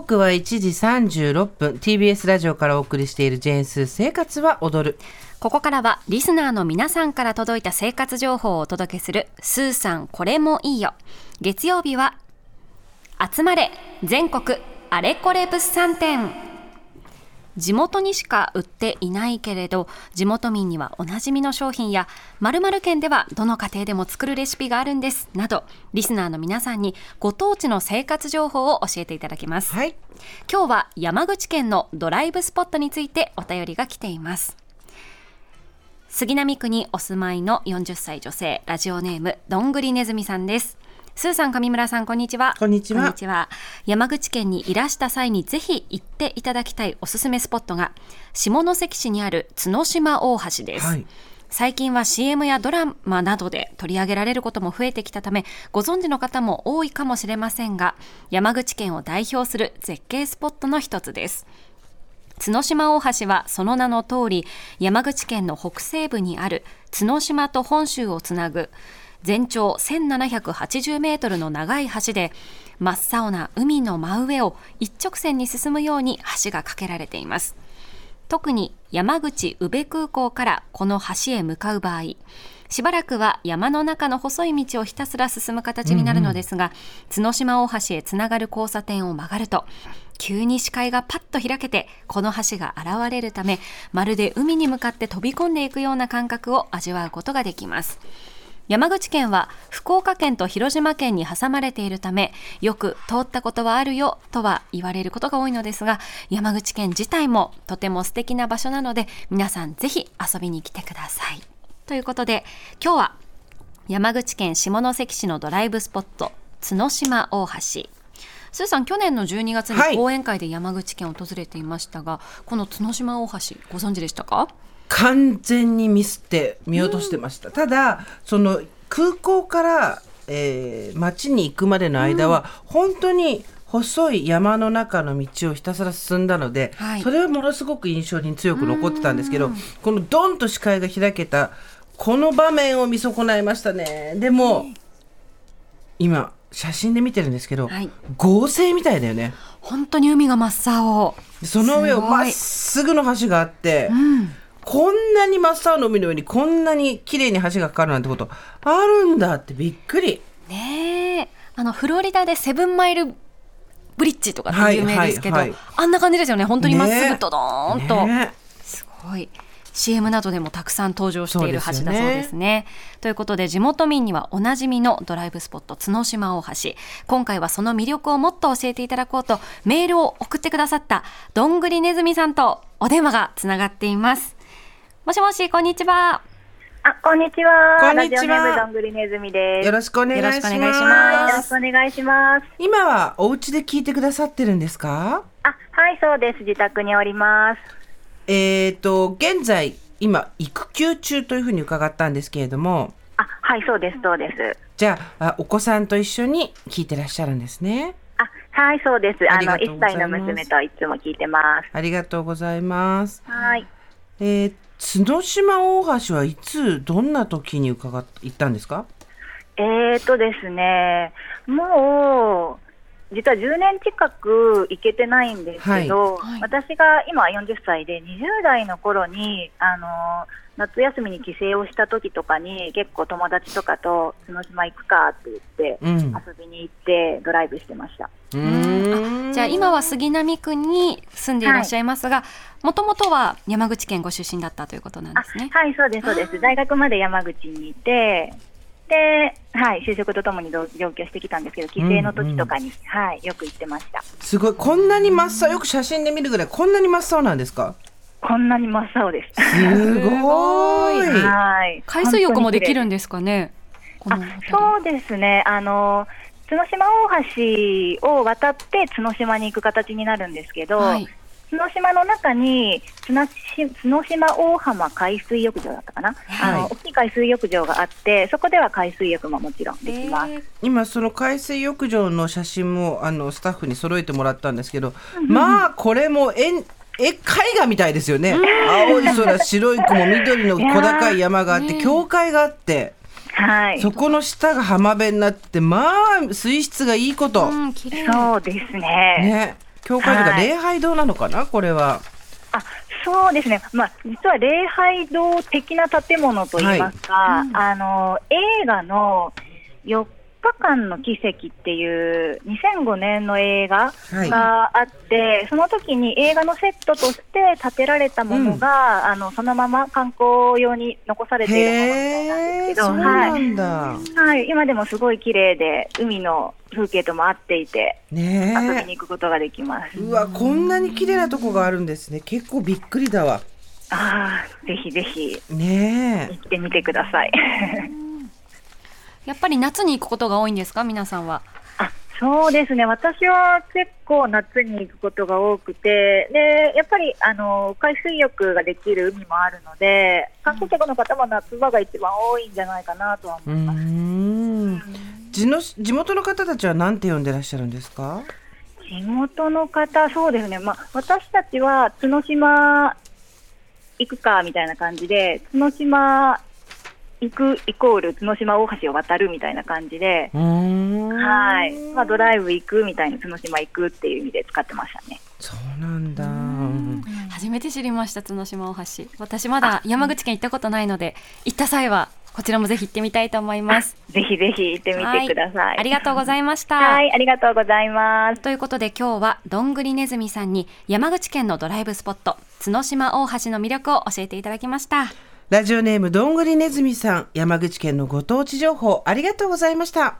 刻は1時36分。TBS ラジオからお送りしているジェーンス生活は踊る。ここからはリスナーの皆さんから届いた生活情報をお届けするスーさんこれもいいよ。月曜日は集まれ全国あれこれ物産展。地元にしか売っていないけれど地元民にはおなじみの商品や〇〇県ではどの家庭でも作るレシピがあるんですなどリスナーの皆さんにご当地の生活情報を教えていただきます、はい、今日は山口県のドライブスポットについてお便りが来ています。杉並区にお住まいの40歳女性ラジオネームどんぐりねずみさんですスーさん上村さんこんにちは。こんにちは。山口県にいらした際にぜひ行っていただきたいおすすめスポットが下関市にある角島大橋です、はい。最近は CM やドラマなどで取り上げられることも増えてきたためご存知の方も多いかもしれませんが山口県を代表する絶景スポットの一つです。角島大橋はその名の通り山口県の北西部にある角島と本州をつなぐ全長1780メートルの長い橋で真っ青な海の真上を一直線に進むように橋が架けられています。特に山口宇部空港からこの橋へ向かう場合しばらくは山の中の細い道をひたすら進む形になるのですが、うんうん、角島大橋へつながる交差点を曲がると急に視界がパッと開けてこの橋が現れるためまるで海に向かって飛び込んでいくような感覚を味わうことができます。山口県は福岡県と広島県に挟まれているためよく通ったことはあるよとは言われることが多いのですが山口県自体もとても素敵な場所なので皆さんぜひ遊びに来てください。ということで今日は山口県下関市のドライブスポット角島大橋。スーさん去年の12月に講演会で山口県を訪れていましたが、はい、この角島大橋ご存知でしたか？完全にミスって見落としてました、うん、ただその空港から、えー、町に行くまでの間は、うん、本当に細い山の中の道をひたすら進んだので、はい、それはものすごく印象に強く残ってたんですけど、このドンと視界が開けたこの場面を見損ないましたね。でも、今写真で見てるんですけど、はい、合成みたいだよね。本当に海が真っ青。その上をまっすぐの橋があって、うんこんなに真っ青の海の上にこんなに綺麗に橋がかかるなんてことあるんだってびっくり。ねえ。あのフロリダでセブンマイルブリッジとかって有名ですけど、はいはいはい、あんな感じですよね。本当にまっすぐドドーンと、ね、すごい。CM などでもたくさん登場している橋だそうですね。ということで地元民にはおなじみのドライブスポット角島大橋。今回はその魅力をもっと教えていただこうとメールを送ってくださったどんぐりねずみさんとお電話がつながっています。もしもし、こんにちは。あ、こんにちは。こんにちは。どんぐりねずみです。よろしくお願いします。よろしくお願いします。今はお家で聞いてくださってるんですか？あ、はい、そうです。自宅におります。えっ、ー、と、現在、今、育休中というふうに伺ったんですけれども。あ、はい、そうです、そうです。じゃあ、お子さんと一緒に聞いてらっしゃるんですね。あ、はい、そうです。あの、1歳の娘といつも聞いてます。ありがとうございます。はい。えー、角島大橋はいつ、どんな時に伺っ行ったんですか？えーとですね、もう、実は10年近く行けてないんですけど、はいはい、私が今40歳で、20代の頃に、あの夏休みに帰省をした時とかに、結構友達とかと角島行くかって言って、遊びに行ってドライブしてました。じゃあ今は杉並区に住んでいらっしゃいますが、もともとは山口県ご出身だったということなんですね。はい、そうです、そうです。大学まで山口にいて、で、はい、就職とともに上京してきたんですけど、帰省の時とかに、うんうん、はい、よく行ってました。すごい、こんなに真っ青、よく写真で見るぐらい、こんなに真っ青なんですか？こんなに真っ青です。すごい。はい。海水浴もできるんですかね？あ、そうですね。あの角島大橋を渡って角島に行く形になるんですけど、はい、角島の中に角島大浜海水浴場だったかな、はい、あの大きい海水浴場があってそこでは海水浴ももちろんできます、えー、今その海水浴場の写真もあのスタッフに揃えてもらったんですけど、まあこれも絵絵画みたいですよね、青い空白い雲緑の小高い山があって教会があって。はい、そこの下が浜辺になってまあ水質がいいこと、うん、そうですねね教会とか礼拝堂なのかな、はい、これは。あそうですね、まあ、実は礼拝堂的な建物といいますか、はい。うん、あの映画の4日間の奇跡っていう2005年の映画があって、はい、その時に映画のセットとして建てられたものが、うん、あのそのまま観光用に残されているものなんですけど、はい、はい、今でもすごい綺麗で海の風景とも合っていて、ね、遊びに行くことができます。うわこんなに綺麗なとこがあるんですね。結構びっくりだわ。ああぜひぜひね行ってみてください。やっぱり夏に行くことが多いんですか、皆さんは。あそうですね、私は結構夏に行くことが多くて、でやっぱりあの海水浴ができる海もあるので、観光客の方も夏場が一番多いんじゃないかなとは思います。地の地元の方たちは何て呼んでらっしゃるんですか？地元の方、そうですね、まあ、私たちは角島行くかみたいな感じで、角島行くイコール角島大橋を渡るみたいな感じで、はい、まあドライブ行くみたいに角島行くっていう意味で使ってましたね。そうなんだ。初めて知りました角島大橋。私まだ山口県行ったことないので、行った際はこちらもぜひ行ってみたいと思います。ぜひぜひ行ってみてください。はい、ありがとうございました。はい、ありがとうございます。ということで今日はどんぐりねずみさんに山口県のドライブスポット角島大橋の魅力を教えていただきました。ラジオネームどんぐりねずみさん、山口県のご当地情報ありがとうございました。